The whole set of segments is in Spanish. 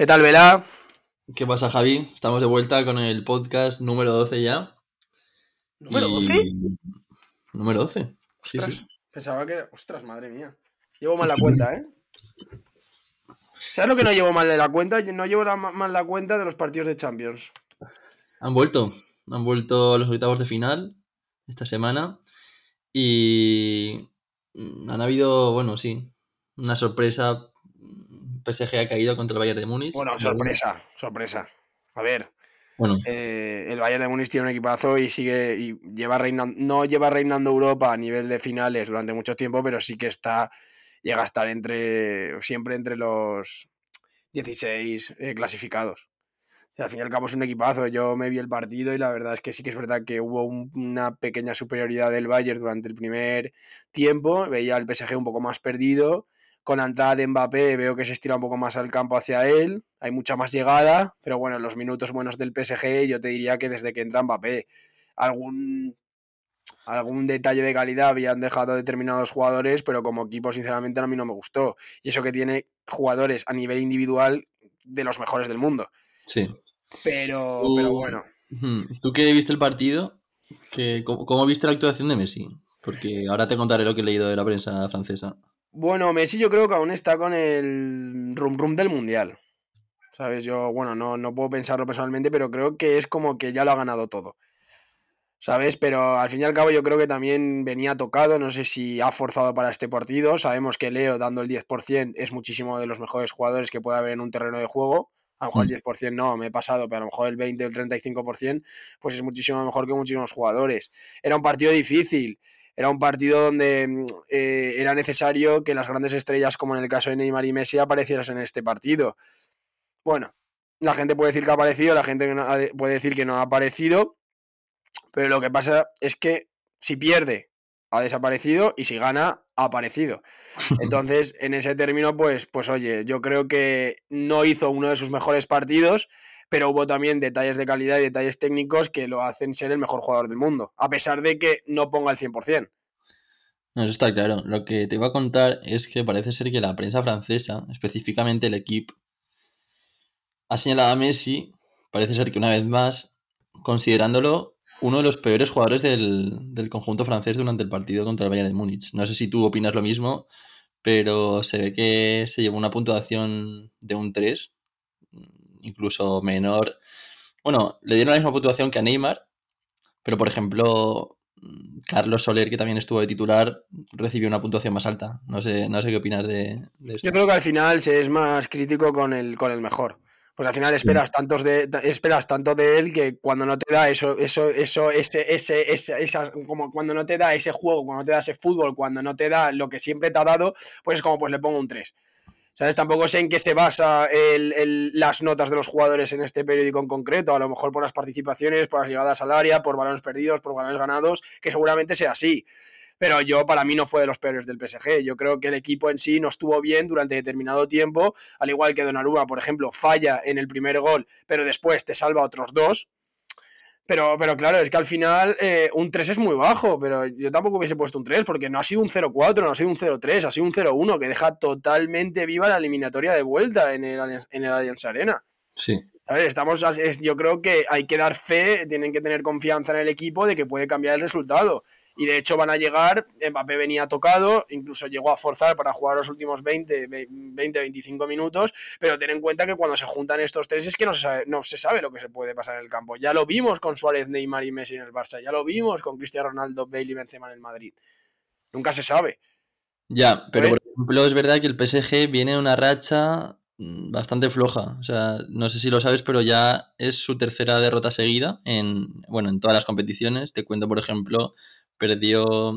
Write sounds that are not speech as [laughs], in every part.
¿Qué tal, Vela? ¿Qué pasa, Javi? Estamos de vuelta con el podcast número 12 ya. ¿Número Y- 12? Número 12. Sí, Ostras, sí. pensaba que... Ostras, madre mía. Llevo mal la [laughs] cuenta, ¿eh? ¿Sabes lo que no llevo mal de la cuenta? No llevo la- mal la cuenta de los partidos de Champions. Han vuelto. Han vuelto los octavos de final esta semana. Y han habido, bueno, sí, una sorpresa. PSG ha caído contra el Bayern de Múnich. Bueno, sorpresa, sorpresa. A ver, Bueno, eh, el Bayern de Múnich tiene un equipazo y sigue y lleva reinando, no lleva reinando Europa a nivel de finales durante mucho tiempo, pero sí que está llega a estar entre siempre entre los 16 eh, clasificados. O sea, al fin y al cabo es un equipazo. Yo me vi el partido y la verdad es que sí que es verdad que hubo un- una pequeña superioridad del Bayern durante el primer tiempo. Veía al PSG un poco más perdido. Con la entrada de Mbappé veo que se estira un poco más al campo hacia él. Hay mucha más llegada. Pero bueno, en los minutos buenos del PSG yo te diría que desde que entra Mbappé algún, algún detalle de calidad habían dejado determinados jugadores, pero como equipo sinceramente a mí no me gustó. Y eso que tiene jugadores a nivel individual de los mejores del mundo. sí. Pero, Uh. pero bueno. ¿Tú qué viste el partido? ¿Qué- cómo, cómo viste la actuación de Messi? Porque ahora te contaré lo que he leído de la prensa francesa. Bueno, Messi yo creo que aún está con el rum rum del mundial. ¿Sabes? Yo, bueno, no, no puedo pensarlo personalmente, pero creo que es como que ya lo ha ganado todo. ¿Sabes? Pero al fin y al cabo yo creo que también venía tocado, no sé si ha forzado para este partido. Sabemos que Leo dando el 10% es muchísimo de los mejores jugadores que puede haber en un terreno de juego. A lo mejor el 10% no, me he pasado, pero a lo mejor el 20 o el 35% pues es muchísimo mejor que muchísimos jugadores. Era un partido difícil, era un partido donde mm, eh, era necesario que las grandes estrellas, como en el caso de Neymar y Messi, aparecieran en este partido. Bueno, la gente puede decir que ha aparecido, la gente puede decir que no ha aparecido, pero lo que pasa es que si pierde, ha desaparecido y si gana, ha aparecido. [laughs] Entonces, en ese término, pues, pues oye, yo creo que no hizo uno de sus mejores partidos, pero hubo también detalles de calidad y detalles técnicos que lo hacen ser el mejor jugador del mundo, a pesar de que no ponga el 100%. No, eso está claro. Lo que te iba a contar es que parece ser que la prensa francesa, específicamente el equipo, ha señalado a Messi, parece ser que una vez más, considerándolo uno de los peores jugadores del, del conjunto francés durante el partido contra el Bayern de Múnich. No sé si tú opinas lo mismo, pero se ve que se llevó una puntuación de un 3, incluso menor. Bueno, le dieron la misma puntuación que a Neymar, pero por ejemplo, Carlos Soler, que también estuvo de titular, recibió una puntuación más alta. No sé, no sé qué opinas de, de esto. Yo creo que al final se es más crítico con el, con el mejor. Porque al final esperas tantos de esperas tanto de él que cuando no te da eso, eso, eso, ese, ese, esa, esa- como cuando no te da ese juego, cuando no te da ese fútbol, cuando no te da lo que siempre te ha dado, pues es como pues le pongo un 3. ¿Sabes? Tampoco sé en qué se basa el- el- las notas de los jugadores en este periódico en concreto. A lo mejor por las participaciones, por las llegadas al área, por balones perdidos, por balones ganados, que seguramente sea así. Pero yo, para mí, no fue de los peores del PSG. Yo creo que el equipo en sí no estuvo bien durante determinado tiempo, al igual que Donnarumma, por ejemplo, falla en el primer gol, pero después te salva otros dos. Pero, pero claro, es que al final eh, un 3 es muy bajo, pero yo tampoco hubiese puesto un 3 porque no ha sido un 0-4, no ha sido un 0-3, ha sido un 0-1 que deja totalmente viva la eliminatoria de vuelta en el, en el Allianz Arena. Sí. ¿Sabes? Estamos, es- yo creo que hay que dar fe, tienen que tener confianza en el equipo de que puede cambiar el resultado. Y de hecho van a llegar, Mbappé venía tocado, incluso llegó a forzar para jugar los últimos 20, 20-25 minutos, pero ten en cuenta que cuando se juntan estos tres es que no se, sabe, no se sabe lo que se puede pasar en el campo. Ya lo vimos con Suárez, Neymar y Messi en el Barça, ya lo vimos con Cristiano Ronaldo, Bale y Benzema en el Madrid. Nunca se sabe. Ya, pero ¿Eh? por ejemplo, es verdad que el PSG viene de una racha bastante floja. O sea, no sé si lo sabes, pero ya es su tercera derrota seguida en, bueno, en todas las competiciones. Te cuento, por ejemplo, perdió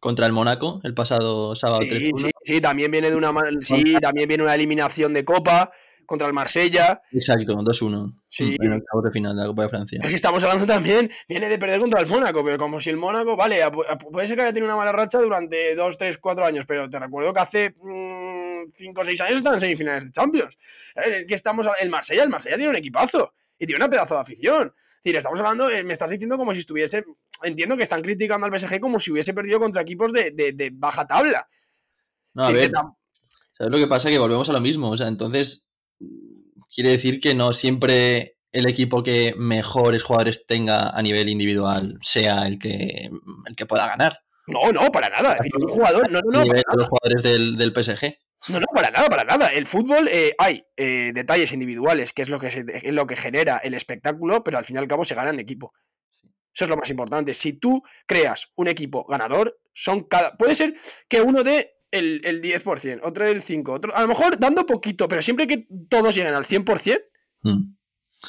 contra el Mónaco el pasado sábado Sí, 3-1. sí, sí, también viene de una sí, también viene una eliminación de Copa contra el Marsella. Exacto, 2-1. Sí. En el octavo de final de la Copa de Francia. Es que estamos hablando también, viene de perder contra el Mónaco, pero como si el Mónaco, vale, pu- pu- puede ser que haya tenido una mala racha durante 2, 3, 4 años, pero te recuerdo que hace 5 o 6 años estaban en semifinales de Champions. Eh, Es que estamos, el Marsella, el Marsella tiene un equipazo y tiene una pedazo de afición. Es decir, estamos hablando, eh, me estás diciendo como si estuviese, entiendo que están criticando al PSG como si hubiese perdido contra equipos de, de- de baja tabla. No, a ver, tam- ¿sabes lo que pasa? Que volvemos a lo mismo. O sea, entonces, quiere decir que no siempre el equipo que mejores jugadores tenga a nivel individual sea el que, el que pueda ganar. No, no, para nada. Es decir, un jugador. No, no, no. A nivel para de los jugadores del, del PSG. No, no, para nada, para nada. El fútbol eh, hay eh, detalles individuales, que es lo que, se- es lo que genera el espectáculo, pero al fin y al cabo se gana en equipo. Eso es lo más importante. Si tú creas un equipo ganador, son cada. Puede ser que uno dé el, el 10%, otro del 5%, otro. A lo mejor dando poquito, pero siempre que todos lleguen al 100%, Mm,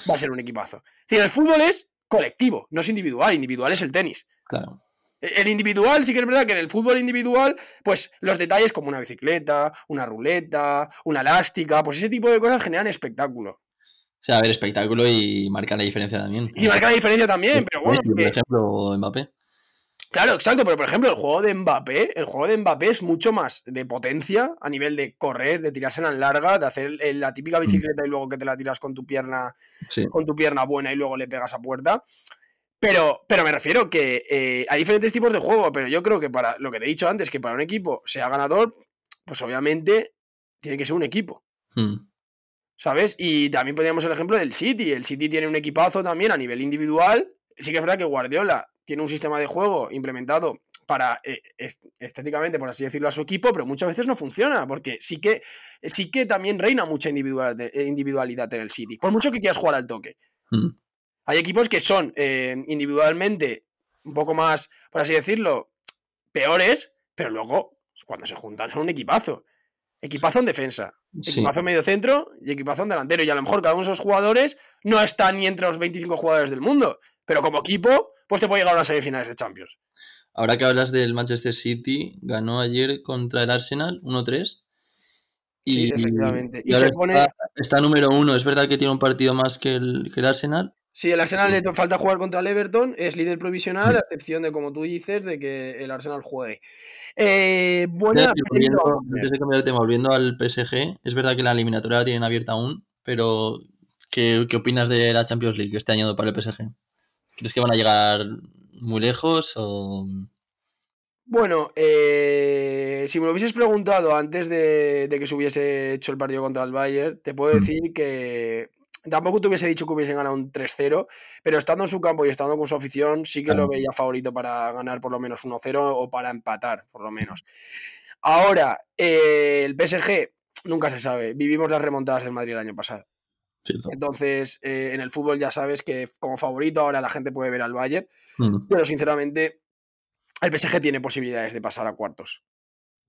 va a ser un equipazo. Es decir, el fútbol es colectivo, no es individual. Individual es el tenis. claro. El individual, sí que es verdad que en el fútbol individual, pues los detalles como una bicicleta, una ruleta, una elástica, pues ese tipo de cosas generan espectáculo. O sea, a ver, espectáculo y marca la diferencia también. Y marca la diferencia también, pero bueno, por ejemplo, Mbappé. Claro, exacto, pero por ejemplo, el juego de Mbappé, el juego de Mbappé es mucho más de potencia a nivel de correr, de tirarse en larga, de hacer el- la típica bicicleta y luego que te la tiras con tu pierna Sí. con tu pierna buena y luego le pegas a puerta. Pero, pero me refiero que eh, hay diferentes tipos de juego, pero yo creo que para lo que te he dicho antes, que para un equipo sea ganador, pues obviamente tiene que ser un equipo, Mm, ¿sabes? Y también podríamos el ejemplo del City. El City tiene un equipazo también a nivel individual. Sí que es verdad que Guardiola tiene un sistema de juego implementado para eh, est- estéticamente, por así decirlo, a su equipo, pero muchas veces no funciona, porque sí que, sí que también reina mucha individual- individualidad en el City, por mucho que quieras jugar al toque. mm. Hay equipos que son eh, individualmente un poco más, por así decirlo, peores, pero luego, cuando se juntan, son un equipazo. Equipazo en defensa, Sí. equipazo en medio centro y equipazo en delantero. Y a lo mejor cada uno de esos jugadores no está ni entre los 25 jugadores del mundo, pero como equipo, pues te puede llegar a unas semifinales de Champions. Ahora que hablas del Manchester City, ganó ayer contra el Arsenal 1-3. Sí, efectivamente. Y se pone- está, está número uno. Es verdad que tiene un partido más que el, que el Arsenal. Si el Arsenal le falta jugar contra el Everton, es líder provisional, a excepción de, como tú dices, de que el Arsenal juegue. Eh, buena. Volviendo- antes de cambiar de tema, volviendo al PSG, es verdad que la eliminatoria la tienen abierta aún, pero ¿qué, qué opinas de la Champions League este año para el PSG? ¿Crees que van a llegar muy lejos o...? Bueno, eh, si me lo hubieses preguntado antes de, de que se hubiese hecho el partido contra el Bayern, te puedo Mm. decir que tampoco te hubiese dicho que hubiesen ganado un 3-0, pero estando en su campo y estando con su afición, sí que lo veía favorito para ganar por lo menos 1-0 o para empatar, por lo menos. Ahora, eh, el PSG, nunca se sabe. Vivimos las remontadas del Madrid el año pasado. ¿Cierto? Entonces, eh, en el fútbol ya sabes que como favorito ahora la gente puede ver al Bayern, Mm, pero sinceramente el PSG tiene posibilidades de pasar a cuartos.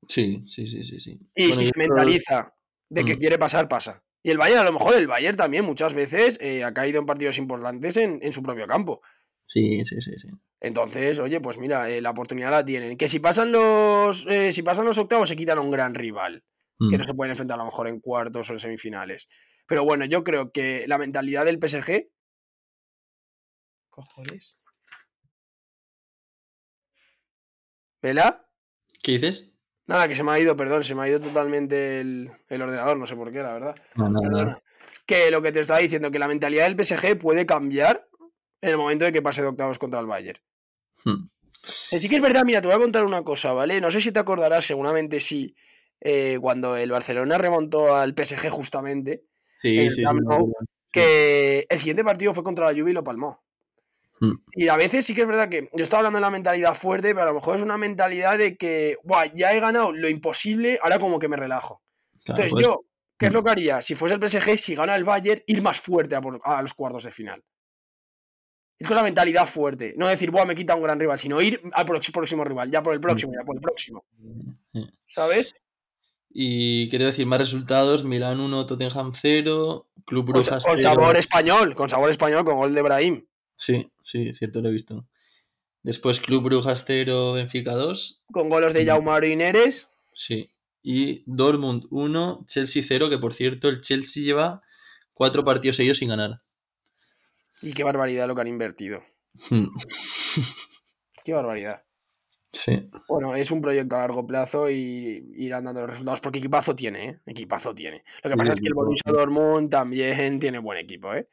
Sí, sí, sí, sí. sí. Y Bueno, si se mentaliza de que Mm. quiere pasar, pasa. Y el Bayern, a lo mejor, el Bayern también muchas veces eh, ha caído en partidos importantes en, en su propio campo. Sí, sí, sí, sí. Entonces, oye, pues mira, eh, la oportunidad la tienen. Que si pasan los. eh, si pasan los octavos, se quitan a un gran rival. Que Mm, no se pueden enfrentar a lo mejor en cuartos o en semifinales. Pero bueno, yo creo que la mentalidad del PSG. Cojones. ¿Vela? ¿Qué dices? Nada, que se me ha ido, perdón, se me ha ido totalmente el, el ordenador, no sé por qué, la verdad. No, no, no. Que lo que te estaba diciendo, que la mentalidad del PSG puede cambiar en el momento de que pase de octavos contra el Bayern. Mm, Eh, Sí que es verdad, mira, te voy a contar una cosa, ¿vale? No sé si te acordarás, seguramente sí, eh, cuando el Barcelona remontó al PSG justamente, Sí, El sí, sí, que el siguiente partido fue contra la Juve y lo palmó. Mm. Y a veces sí que es verdad que yo estaba hablando de la mentalidad fuerte, pero a lo mejor es una mentalidad de que, Buah, ya he ganado lo imposible, ahora como que me relajo. Claro, Entonces pues, yo, ¿qué es Mm. lo que haría? Si fuese el PSG, si gana el Bayern, ir más fuerte a, por- a los cuartos de final. Es con la mentalidad fuerte. No decir, Buah, me quita un gran rival, sino ir al próximo rival, ya por el próximo, ya por el próximo. ¿Sabes? Y quiero decir, más resultados, Milán 1, Tottenham 0, Club Con, Brujas con 0. sabor español, con sabor español, con gol de Brahim. Sí, sí, cierto, lo he visto. Después Club Brujas 0, Benfica 2. Con goles de. Jaume Ineres. Sí. Y Dortmund 1, Chelsea 0, que por cierto el Chelsea lleva cuatro partidos seguidos sin ganar. Y qué barbaridad lo que han invertido. Hmm, Qué barbaridad. Sí. Bueno, es un proyecto a largo plazo y irán dando los resultados porque equipazo tiene, ¿eh? Equipazo tiene. Lo que Sí, pasa es que el. Borussia Dortmund también [laughs] tiene buen equipo, ¿eh?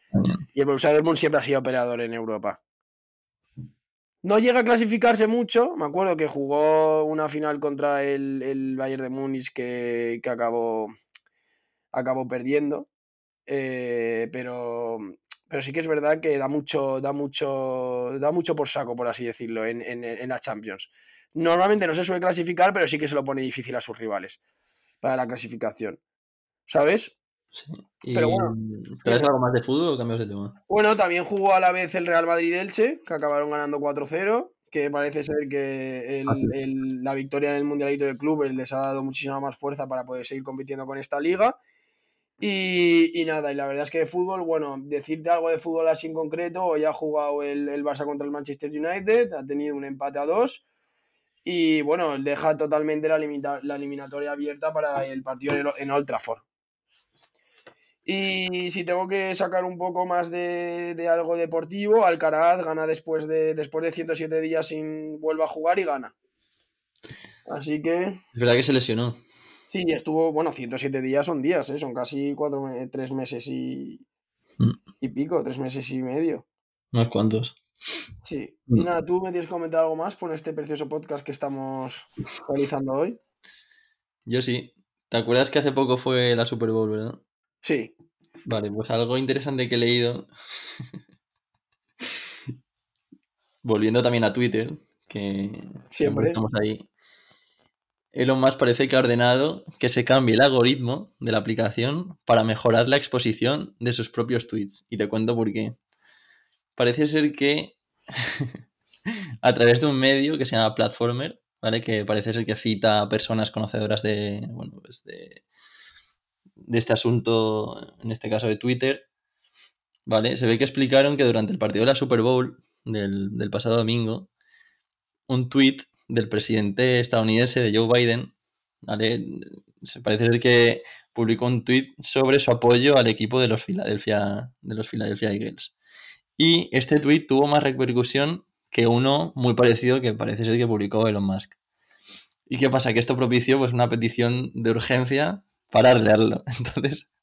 Y el Borussia Dortmund siempre ha sido operador en Europa. No llega a clasificarse mucho. Me acuerdo que jugó una final contra el, el Bayern de Múnich que, que acabó, acabó perdiendo. eh, pero, pero sí que es verdad que da mucho, da mucho, da mucho por saco, por así decirlo, en, en, en la Champions. Normalmente no se suele clasificar, pero sí que se lo pone difícil a sus rivales para la clasificación. ¿Sabes? Sí. ¿Y Pero bueno, ¿Traes algo más de fútbol o cambias de tema? Bueno, también jugó a la vez el Real Madrid-Elche, que acabaron ganando 4-0, que parece ser que el- Ah, el- la victoria en el Mundialito de Clubes les ha dado muchísima más fuerza para poder seguir compitiendo con esta liga. Y, y nada, y la verdad es que de fútbol, bueno, decirte algo de fútbol así en concreto, hoy ha jugado el, el Barça contra el Manchester United, ha tenido un empate a dos. Y bueno, deja totalmente la, limita- la eliminatoria abierta para el partido en, en Old Trafford. Y si tengo que sacar un poco más de, de algo deportivo, Alcaraz gana después de, después de 107 días sin vuelve a jugar y gana. Así que Es verdad que se lesionó. sí, estuvo, bueno, 107 días son días, ¿eh? son casi cuatro, tres meses y, Mm. y pico, tres meses y medio. Unos cuantos. Sí. Y Mm. nada, ¿tú me tienes que comentar algo más por este precioso podcast que estamos realizando hoy? Yo sí. ¿Te acuerdas que hace poco fue la Super Bowl, verdad? Sí. Vale, pues algo interesante que he leído. Volviendo también a Twitter, que Siempre. estamos ahí. Elon Musk parece que ha ordenado que se cambie el algoritmo de la aplicación para mejorar la exposición de sus propios tweets. Y te cuento por qué. Parece ser que a través de un medio que se llama Platformer, ¿vale? Que parece ser que cita a personas conocedoras de, bueno, pues de, de este asunto, en este caso de Twitter, ¿vale? Se ve que explicaron que durante el partido de la Super Bowl del, del pasado domingo, un tweet del presidente estadounidense de Joe Biden, ¿vale? Se parece ser que publicó un tweet sobre su apoyo al equipo de los Philadelphia, de los Philadelphia Eagles. Y este tweet tuvo más repercusión que uno muy parecido que parece ser que publicó Elon Musk. ¿Y qué pasa? Que esto propició pues, una petición de urgencia para arreglarlo. [laughs] Entonces,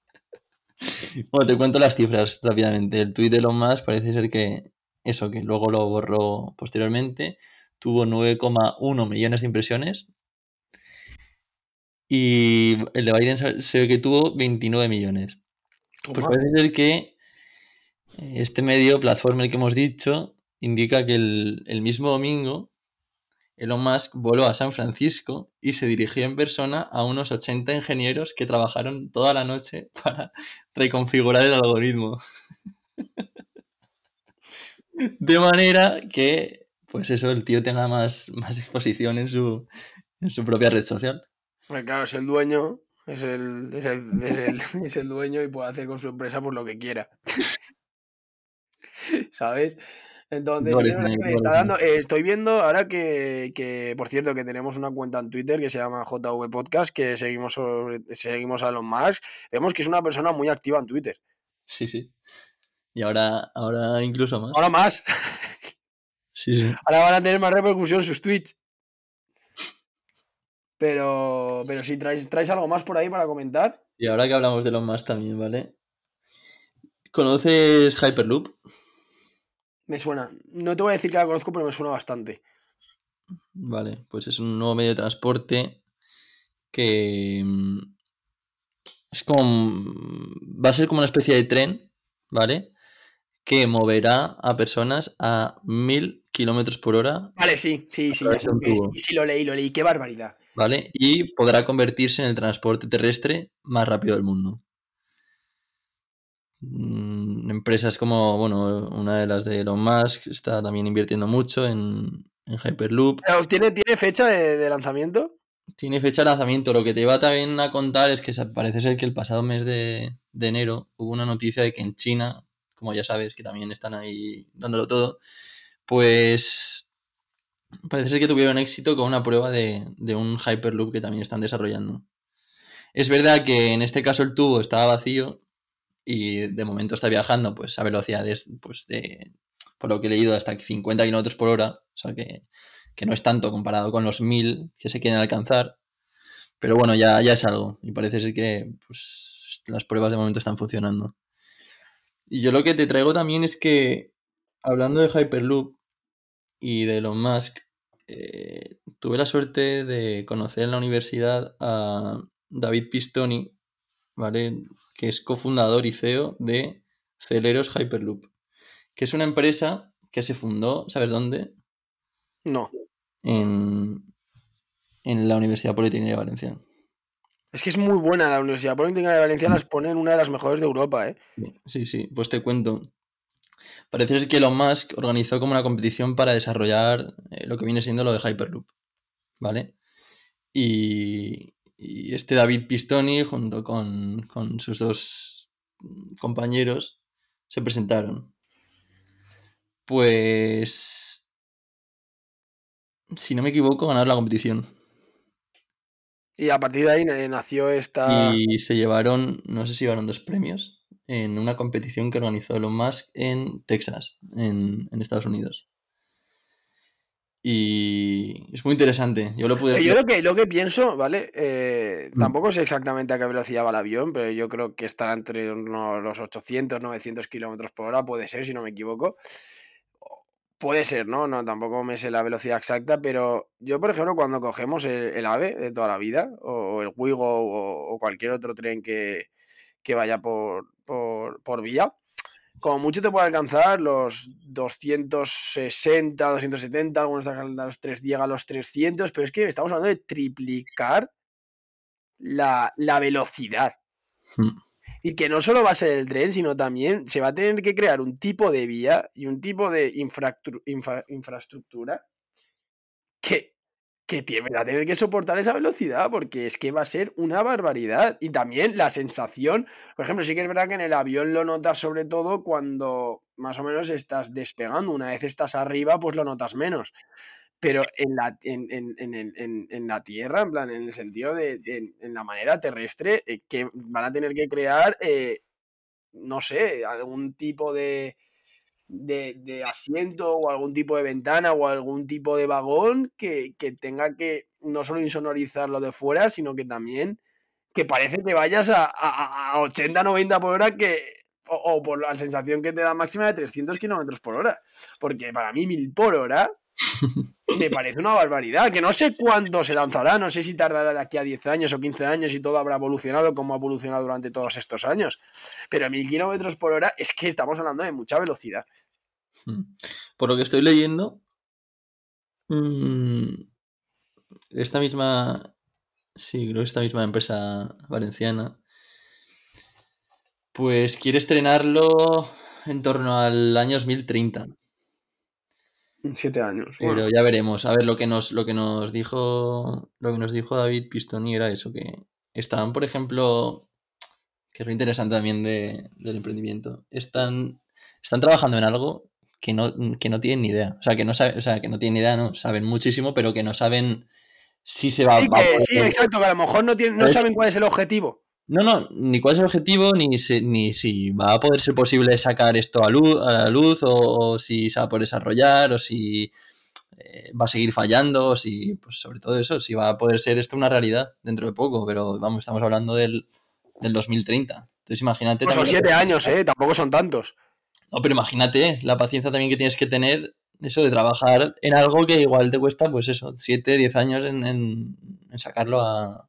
bueno, te cuento las cifras rápidamente. El tweet de Elon Musk parece ser que eso, que luego lo borró posteriormente, tuvo 9,1 millones de impresiones. Y el de Biden se ve que tuvo 29 millones. Pues parece ser que este medio, Platformer que hemos dicho, indica que el, el mismo domingo Elon Musk voló a San Francisco y se dirigió en persona a unos 80 ingenieros que trabajaron toda la noche [laughs] para reconfigurar el algoritmo. [laughs] De manera que, pues eso, el tío tenga más, más exposición en su, en su propia red social. Claro, es el dueño, es el, es el, es el, [laughs] es el dueño y puede hacer con su empresa pues lo que quiera. [laughs] ¿Sabes? Entonces, me está dando. eh, estoy viendo ahora que, que, por cierto, que tenemos una cuenta en Twitter que se llama JV Podcast, que seguimos, sobre- seguimos a Elon Musk. Vemos que es una persona muy activa en Twitter. Sí, sí. Y ahora, ahora incluso más. Ahora más. Sí, sí. Ahora van a tener más repercusión sus tweets. Pero, pero si traes, traes algo más por ahí para comentar. Y ahora que hablamos de los más también, ¿vale? ¿Conoces Hyperloop? Me suena. No te voy a decir que la conozco, pero me suena bastante. Vale, pues es un nuevo medio de transporte que mm, es como va a ser como una especie de tren, ¿vale? Que moverá a personas a mil kilómetros por hora, Vale, sí, sí, ya que. Sí, sí, lo leí, lo leí. Qué barbaridad. ¿vale? Y podrá convertirse en el transporte terrestre más rápido del mundo. Mm, Empresas como, bueno, una de las de Elon Musk está también invirtiendo mucho en, en Hyperloop. ¿Tiene, ¿Tiene fecha de, de lanzamiento? Tiene fecha de lanzamiento. Lo que te iba también a contar es que parece ser que el pasado mes de, de enero hubo una noticia de que en China, como ya sabes, que también están ahí dándolo todo, pues parece ser que tuvieron éxito con una prueba de, de un Hyperloop que también están desarrollando. Es verdad que en este caso el tubo estaba vacío y de momento está viajando pues a velocidades pues de, por lo que he leído, hasta 50 kilómetros por hora. O sea que, que no es tanto comparado con los 1000 que se quieren alcanzar. Pero bueno, ya, ya es algo. Y parece ser que pues, las pruebas de momento están funcionando. Y yo lo que te traigo también es que, hablando de Hyperloop y de Elon Musk, eh, tuve la suerte de conocer en la universidad a David Pistoni, ¿vale? Que es cofundador y CEO de Celeros Hyperloop, que es una empresa que se fundó, ¿sabes dónde? No. En, en la Universidad Politécnica de Valencia. Es que es muy buena la Universidad Politécnica de Valencia, las pone en una de las mejores de Europa, ¿eh? Sí, sí, pues te cuento. Parece ser que Elon Musk organizó como una competición para desarrollar eh, lo que viene siendo lo de Hyperloop, ¿vale? Y, y este David Pistoni, junto con, con sus dos compañeros, se presentaron. Pues, si no me equivoco, ganaron la competición. Y a partir de ahí eh, nació esta... Y se llevaron, no sé si llevaron dos premios, en una competición que organizó Elon Musk en Texas, en, en Estados Unidos. Y es muy interesante. Yo lo pude. Yo lo que, lo que pienso, ¿vale? Eh, tampoco sé exactamente a qué velocidad va el avión, pero yo creo que estará entre unos, los 800, 900 kilómetros por hora, puede ser, si no me equivoco. Puede ser, ¿no? No, tampoco me sé la velocidad exacta, pero yo, por ejemplo, cuando cogemos el, AVE de toda la vida, o, el Wigo, o, o, cualquier otro tren que, que vaya por, por, por vía, como mucho te puede alcanzar los 260, 270, algunos los 3, llega a los 300, pero es que estamos hablando de triplicar la, la velocidad. Hmm. Y que no solo va a ser el tren, sino también se va a tener que crear un tipo de vía y un tipo de infra, infra, infraestructura que que tiene, va a tener que soportar esa velocidad porque es que va a ser una barbaridad. Y también la sensación, por ejemplo, sí que es verdad que en el avión lo notas sobre todo cuando más o menos estás despegando. Una vez estás arriba, pues lo notas menos. Pero en la, en, en, en, la Tierra, en plan, en el sentido de, en la manera terrestre, eh, que van a tener que crear, eh, no sé, algún tipo de, de, asiento o algún tipo de ventana o algún tipo de vagón que, tenga que no solo insonorizar lo de fuera, sino que también que parece que vayas a, a, 80, 90 por hora que, o, por la sensación que te da máxima de 300 kilómetros por hora. Porque para mí 1000 por hora me parece una barbaridad, que no sé cuándo se lanzará, no sé si tardará de aquí a 10 años o 15 años y todo habrá evolucionado como ha evolucionado durante todos estos años. Pero mil kilómetros por hora es que estamos hablando de mucha velocidad. Hmm. Por lo que estoy leyendo, mm, esta misma, sí, creo esta misma empresa valenciana, pues quiere estrenarlo en torno al año 2030. Siete años. Pero ya veremos. A ver, lo que nos, lo que nos dijo. Lo que nos dijo David Pistoni era eso, que estaban, por ejemplo. Que es lo interesante también de, del emprendimiento. Están. Están trabajando en algo que no, que no tienen ni idea. O sea, que no saben, o sea, que no tienen ni idea, no, saben muchísimo, pero que no saben si se va, sí, a. Sí, exacto, que a lo mejor no, tienen, no saben cuál es el objetivo. No, no, ni cuál es el objetivo, ni, ni si va a poder ser posible sacar esto a, luz, a la luz, o, si se va a poder desarrollar, o si eh, va a seguir fallando, o si, pues sobre todo eso, si va a poder ser esto una realidad dentro de poco, pero vamos, estamos hablando del, del 2030. Entonces imagínate... Pues son siete años, ¿eh? Tampoco son tantos. No, pero imagínate la paciencia también que tienes que tener, eso de trabajar en algo que igual te cuesta, pues eso, siete, diez años en, en sacarlo a,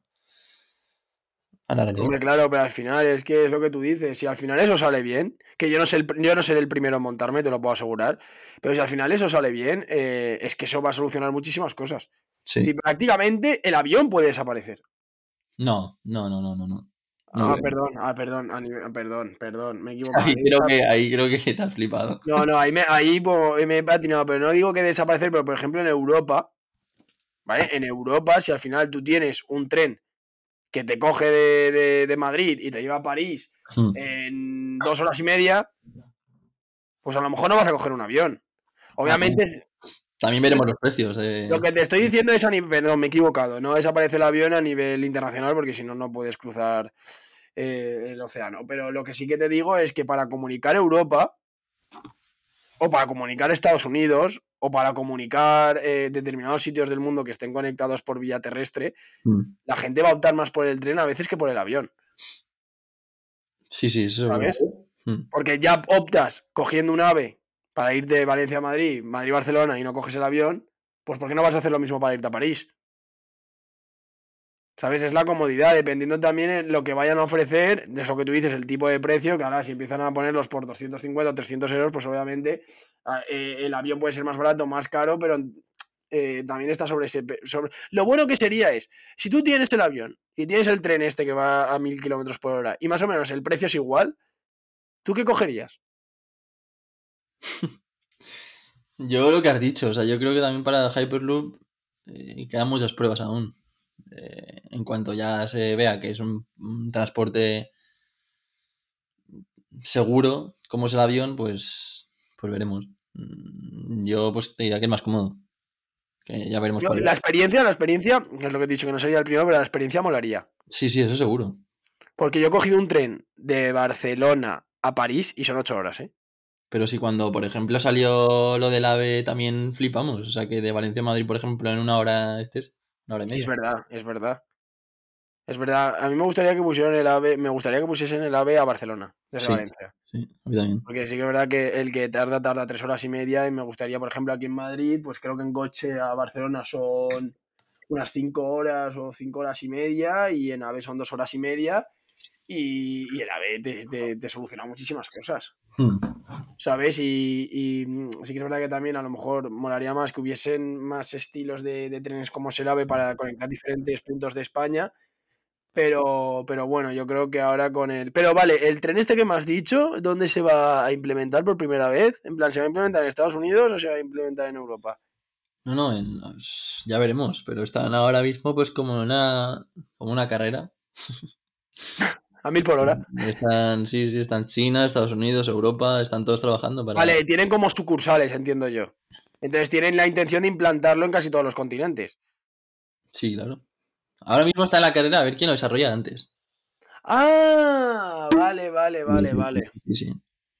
Hombre, claro, pero al final es que es lo que tú dices. Si al final eso sale bien, que yo no, sé el, yo no seré el primero en montarme, te lo puedo asegurar, pero si al final eso sale bien, eh, es que eso va a solucionar muchísimas cosas. Sí. prácticamente el avión puede desaparecer. No, no, no, no, no. no. Ah, perdón, ah, perdón, perdón, perdón, me he [laughs] equivocado. Ahí creo, que, ahí creo que te has flipado. No, no, ahí me, ahí, pues, me he patinado, pero no digo que desaparecer, pero por ejemplo en Europa, ¿vale? En Europa, si al final tú tienes un tren que te coge de, Madrid y te lleva a París hmm. en dos horas y media, pues a lo mejor no vas a coger un avión. Obviamente. También veremos los precios. Lo que te estoy diciendo es a nivel. Perdón, me he equivocado. No desaparece el avión a nivel internacional porque si no, no puedes cruzar eh, el océano. Pero lo que sí que te digo es que para comunicar Europa o para comunicar Estados Unidos o para comunicar eh, determinados sitios del mundo que estén conectados por vía terrestre, mm. la gente va a optar más por el tren a veces que por el avión. Sí, sí, eso ¿Sabes? Mm. Porque ya optas cogiendo un ave para ir de Valencia a Madrid, Madrid-Barcelona y no coges el avión, pues ¿por qué no vas a hacer lo mismo para irte a París? ¿Sabes? Es la comodidad, dependiendo también de lo que vayan a ofrecer, de eso que tú dices, el tipo de precio, que ahora si empiezan a ponerlos por 250 o 300 euros, pues obviamente eh, el avión puede ser más barato, más caro, pero eh, también está sobre ese... Sobre... Lo bueno que sería es, si tú tienes el avión y tienes el tren este que va a 1000 kilómetros por hora y más o menos el precio es igual, ¿tú qué cogerías? [laughs] yo lo que has dicho, o sea, yo creo que también para Hyperloop eh, quedan muchas pruebas aún. Eh, en cuanto ya se vea que es un, transporte seguro, como es el avión, pues, pues veremos. Mm, yo pues te diría que es más cómodo. Que ya veremos. la experiencia, la experiencia, es lo que he dicho, que no sería el primero, pero la experiencia molaría. Sí, sí, eso seguro. Porque yo he cogido un tren de Barcelona a París y son ocho horas, ¿eh? Pero si cuando, por ejemplo, salió lo del AVE también flipamos. O sea, que de Valencia a Madrid, por ejemplo, en una hora estés. Es verdad, es verdad. Es verdad. A mí me gustaría que pusieran el AVE, me gustaría que pusiesen el AVE a Barcelona, desde Valencia. Sí, a mí también. Porque sí que es verdad que el que tarda, tarda tres horas y media. Y me gustaría, por ejemplo, aquí en Madrid, pues creo que en coche a Barcelona son unas cinco horas o cinco horas y media. Y en AVE son dos horas y media. Y, y el AVE te, soluciona muchísimas cosas. Hmm. ¿Sabes? Y, mm, sí que es verdad que también a lo mejor molaría más que hubiesen más estilos de, trenes como el AVE para conectar diferentes puntos de España. Pero, pero bueno, yo creo que ahora con el. Pero vale, el tren este que me has dicho, ¿dónde se va a implementar por primera vez? En plan, ¿se va a implementar en Estados Unidos o se va a implementar en Europa? No, no, ya veremos, pero están ahora mismo pues como una, como una carrera. [laughs] a mil por hora. Están, sí, sí, están China, Estados Unidos, Europa, están todos trabajando para... Vale, tienen como sucursales, entiendo yo. Entonces tienen la intención de implantarlo en casi todos los continentes. Sí, claro. Ahora mismo está en la carrera a ver quién lo desarrolla antes. Ah, vale, vale, vale, vale. Sí, sí.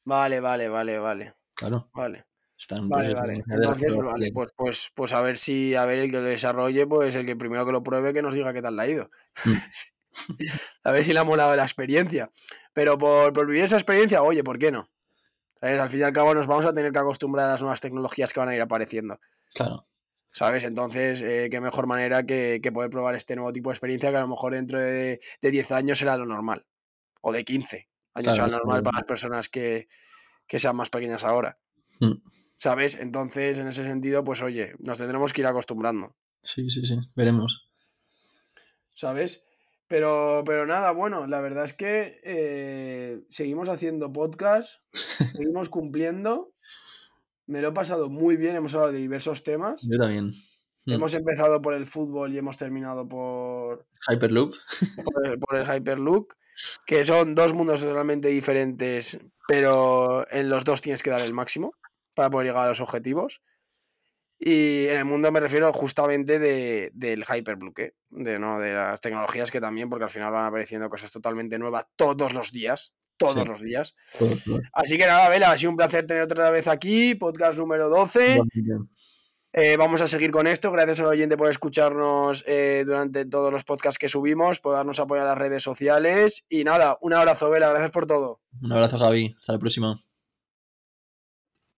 Vale, vale, vale, vale. Claro. Vale. Están vale, vale. Entonces, vale, pues, pues, pues a ver si, a ver el que lo desarrolle, pues el que primero que lo pruebe, que nos diga qué tal le ha ido. [laughs] [laughs] A ver si le ha molado la experiencia. Pero por, vivir esa experiencia, oye, ¿por qué no? Al fin y al cabo nos vamos a tener que acostumbrar a las nuevas tecnologías que van a ir apareciendo. Claro. ¿Sabes? Entonces, eh, qué mejor manera que, poder probar este nuevo tipo de experiencia que a lo mejor dentro de, 10 años será lo normal. O de 15 años será lo normal para las personas que, sean más pequeñas ahora. Mm. ¿Sabes? Entonces, en ese sentido, pues oye, nos tendremos que ir acostumbrando. Sí, sí, sí. Veremos. ¿Sabes? Pero, pero nada, bueno, la verdad es que eh, seguimos haciendo podcast, [laughs] seguimos cumpliendo. Me lo he pasado muy bien, hemos hablado de diversos temas. Yo también. Hmm. Hemos empezado por el fútbol y hemos terminado por. Hyperloop. Por el, Hyperloop, que son dos mundos totalmente diferentes, pero en los dos tienes que dar el máximo para poder llegar a los objetivos. Y en el mundo me refiero justamente de, del Hyperblock, ¿eh? de, ¿no? de las tecnologías que también, porque al final van apareciendo cosas totalmente nuevas todos los días. Todos los días. Así que nada, Vela, ha sido un placer tener otra vez aquí, podcast número 12. Eh, vamos a seguir con esto. Gracias al oyente por escucharnos eh, durante todos los podcasts que subimos, por darnos apoyo a las redes sociales. Y nada, un abrazo, Vela. Gracias por todo. Un abrazo, Javi. Hasta la próxima.